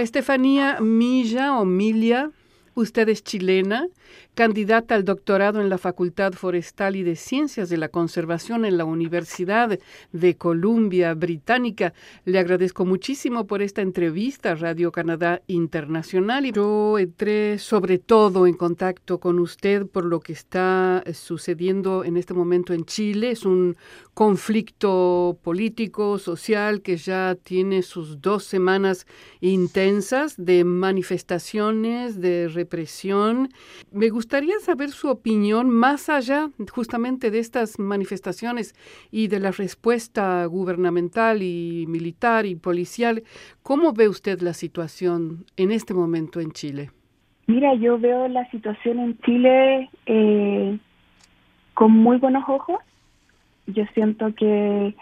Estefanía Milla o Milia, usted es chilena, candidata al doctorado en la Facultad Forestal y de Ciencias de la Conservación en la Universidad de Columbia Británica. Le agradezco muchísimo por esta entrevista a Radio Canadá Internacional y yo entré sobre todo en contacto con usted por lo que está sucediendo en este momento en Chile. Es un conflicto político, social que ya tiene sus dos semanas intensas de manifestaciones, de represión. Me gustaría saber su opinión más allá justamente de estas manifestaciones y de la respuesta gubernamental y militar y policial. ¿Cómo ve usted la situación en este momento en Chile? Mira, yo veo la situación en Chile eh, con muy buenos ojos. Yo siento que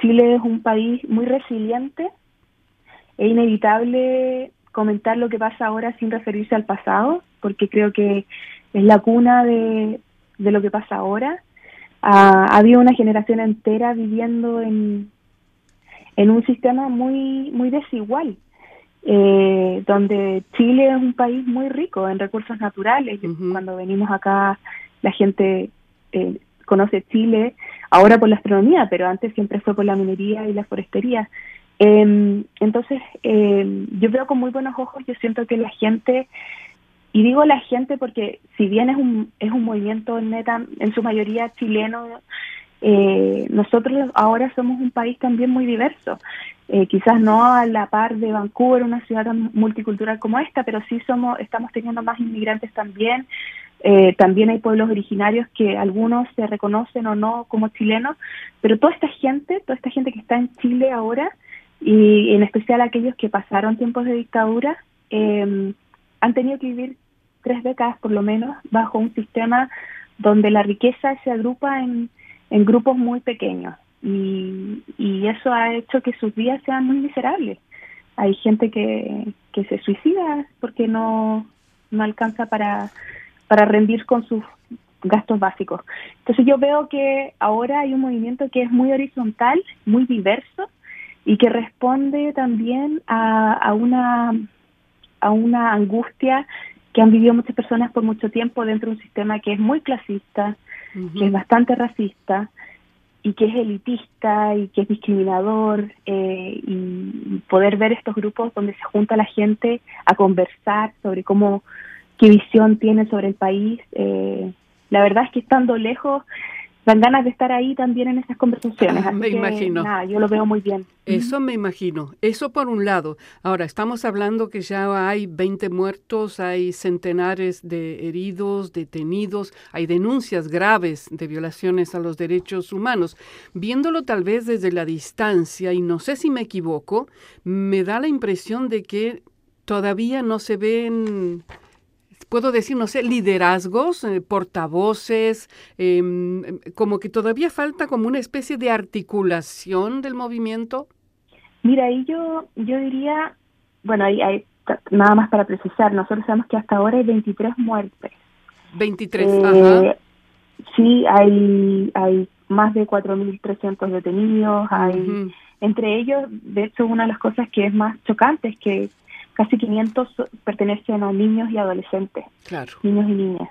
Chile es un país muy resiliente. Es inevitable comentar lo que pasa ahora sin referirse al pasado porque creo que es la cuna de, lo que pasa ahora. ha habido una generación entera viviendo en, en un sistema muy, muy desigual, eh, donde Chile es un país muy rico en recursos naturales. Cuando venimos acá, la gente eh, conoce Chile, ahora por la astronomía, pero antes siempre fue por la minería y la forestería. Em, entonces, em, yo veo con muy buenos ojos, yo siento que la gente y digo la gente porque si bien es un, es un movimiento neta, en su mayoría chileno, eh, nosotros ahora somos un país también muy diverso. Eh, quizás no a la par de Vancouver, una ciudad tan multicultural como esta, pero sí somos, estamos teniendo más inmigrantes también. Eh, también hay pueblos originarios que algunos se reconocen o no como chilenos, pero toda esta gente, toda esta gente que está en Chile ahora, y en especial aquellos que pasaron tiempos de dictadura, eh, han tenido que vivir tres décadas por lo menos bajo un sistema donde la riqueza se agrupa en, en grupos muy pequeños y, y eso ha hecho que sus días sean muy miserables. Hay gente que, que se suicida porque no, no alcanza para, para rendir con sus gastos básicos. Entonces yo veo que ahora hay un movimiento que es muy horizontal, muy diverso y que responde también a, a una a una angustia que han vivido muchas personas por mucho tiempo dentro de un sistema que es muy clasista, que es bastante racista y que es elitista y que es discriminador eh, y poder ver estos grupos donde se junta la gente a conversar sobre cómo qué visión tiene sobre el país eh, la verdad es que estando lejos dan ganas de estar ahí también en esas conversaciones. Ah, me imagino. yo lo veo muy bien. Eso me imagino. Eso por un lado. Ahora, estamos hablando que ya hay 20 muertos, hay centenares de heridos, detenidos, hay denuncias graves de violaciones a los derechos humanos. Viéndolo tal vez desde la distancia, y no sé si me equivoco, me da la impresión de que todavía no se ven puedo decir, no sé, liderazgos, eh, portavoces, em, como que todavía falta como una especie de articulación del movimiento? Mira, ahí yo, yo diría, bueno, hay, hay nada más para precisar, nosotros sabemos que hasta ahora hay 23 muertes. 23, eh, ajá. Sí, hay, hay más de 4.300 detenidos, hay, entre ellos, de hecho, una de las cosas que es más chocante es que casi 500 pertenecen a niños y adolescentes, niños y niñas.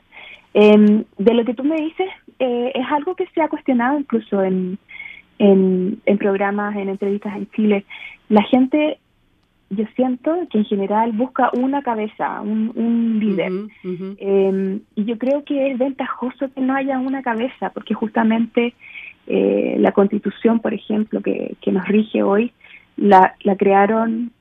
Em, de lo que tú me dices, eh, es algo que se ha cuestionado incluso en, en, programas, en entrevistas en Chile. La gente, yo siento que en general busca una cabeza, un, líder. Em, y yo creo que es ventajoso que no haya una cabeza, porque justamente eh, la constitución, por ejemplo, que, que nos rige hoy, la, la crearon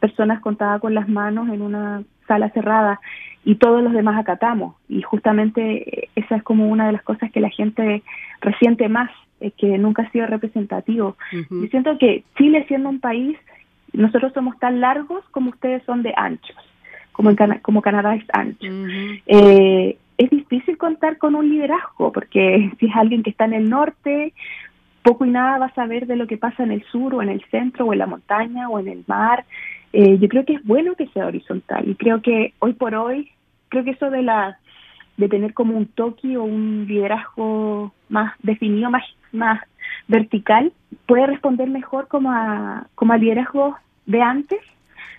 personas contadas con las manos en una sala cerrada y todos los demás acatamos. Y justamente eh, esa es como una de las cosas que la gente resiente más, es que nunca ha sido representativo. Yo siento que Chile siendo un país, nosotros somos tan largos como ustedes son de anchos, como, en como Canadá es ancho. eh, es difícil contar con un liderazgo, porque si es alguien que está en el norte poco y nada vas a ver de lo que pasa en el sur o en el centro o en la montaña o en el mar. Eh, yo creo que es bueno que sea horizontal y creo que hoy por hoy, creo que eso de la de tener como un toque o un liderazgo más definido, más, más vertical, puede responder mejor como a, como a liderazgo de antes,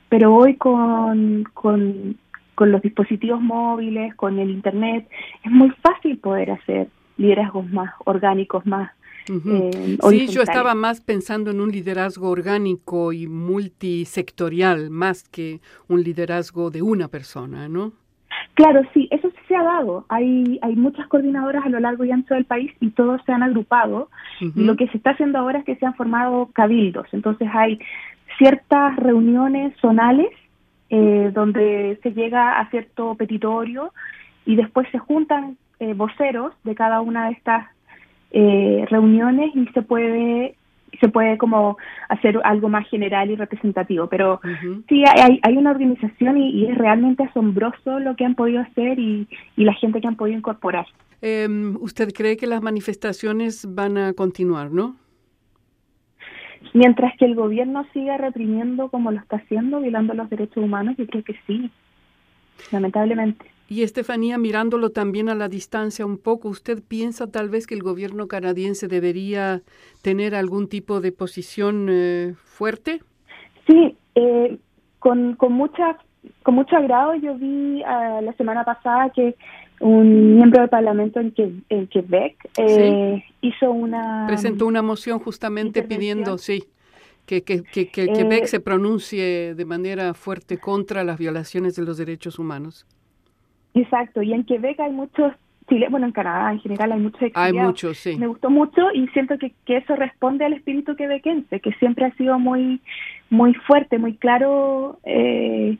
pero hoy con, con, con los dispositivos móviles, con el Internet, es muy fácil poder hacer liderazgos más orgánicos, más eh, sí, yo estaba más pensando en un liderazgo orgánico y multisectorial, más que un liderazgo de una persona, ¿no? Claro, sí, eso sí se ha dado. Hay, hay muchas coordinadoras a lo largo y ancho del país y todos se han agrupado. Y lo que se está haciendo ahora es que se han formado cabildos. Entonces hay ciertas reuniones zonales eh, donde se llega a cierto petitorio y después se juntan eh, voceros de cada una de estas eh, reuniones y se puede se puede como hacer algo más general y representativo. Pero sí, hay, hay una organización y, es realmente asombroso lo que han podido hacer y, y la gente que han podido incorporar. Em, ¿Usted cree que las manifestaciones van a continuar, no? Mientras que el gobierno siga reprimiendo como lo está haciendo, violando los derechos humanos, yo creo que sí, lamentablemente. Y Estefanía, mirándolo también a la distancia un poco, ¿usted piensa tal vez que el gobierno canadiense debería tener algún tipo de posición eh, fuerte? Sí, eh, con, con, mucha, con mucho agrado yo vi uh, la semana pasada que un miembro del Parlamento en, que, en Quebec eh, hizo una... Presentó una moción justamente pidiendo, sí, que, que, que, que Quebec se pronuncie de manera fuerte contra las violaciones de los derechos humanos. Exacto, y en Quebec hay muchos Chile, bueno, en Canadá en general hay muchos exiliados. Hay muchos, sí. Me gustó mucho y siento que, que eso responde al espíritu quebequense, que siempre ha sido muy, muy fuerte, muy claro eh,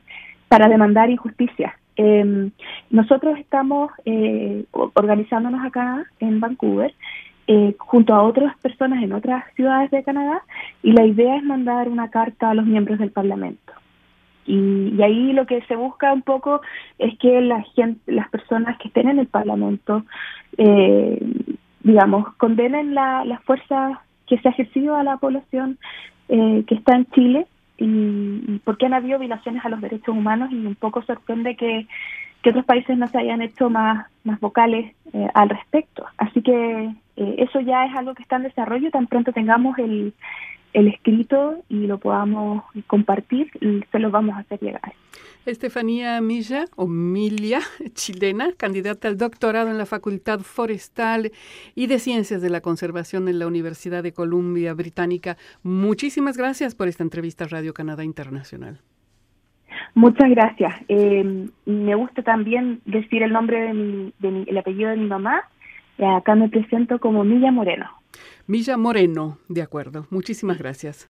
para demandar injusticia. Eh, nosotros estamos eh, organizándonos acá en Vancouver eh, junto a otras personas en otras ciudades de Canadá y la idea es mandar una carta a los miembros del Parlamento. Y, ahí lo que se busca un poco es que la las personas que estén en el Parlamento, eh, digamos, condenen la, la fuerza que se ha ejercido a la población eh, que está en Chile y, porque han habido violaciones a los derechos humanos y un poco sorprende que, que otros países no se hayan hecho más, más vocales eh, al respecto. Así que eso ya es algo que está en desarrollo, tan pronto tengamos el, el escrito y lo podamos compartir, se lo vamos a hacer llegar. Estefanía Milla, o Milia, chilena, candidata al doctorado en la Facultad Forestal y de Ciencias de la Conservación en la Universidad de Columbia Británica. Muchísimas gracias por esta entrevista a Radio Canadá Internacional. Muchas gracias. Eh, me gusta también decir el nombre de mi, de el apellido de mi mamá. Acá me presento como Milla Moreno. Milla Moreno, de acuerdo. Muchísimas gracias.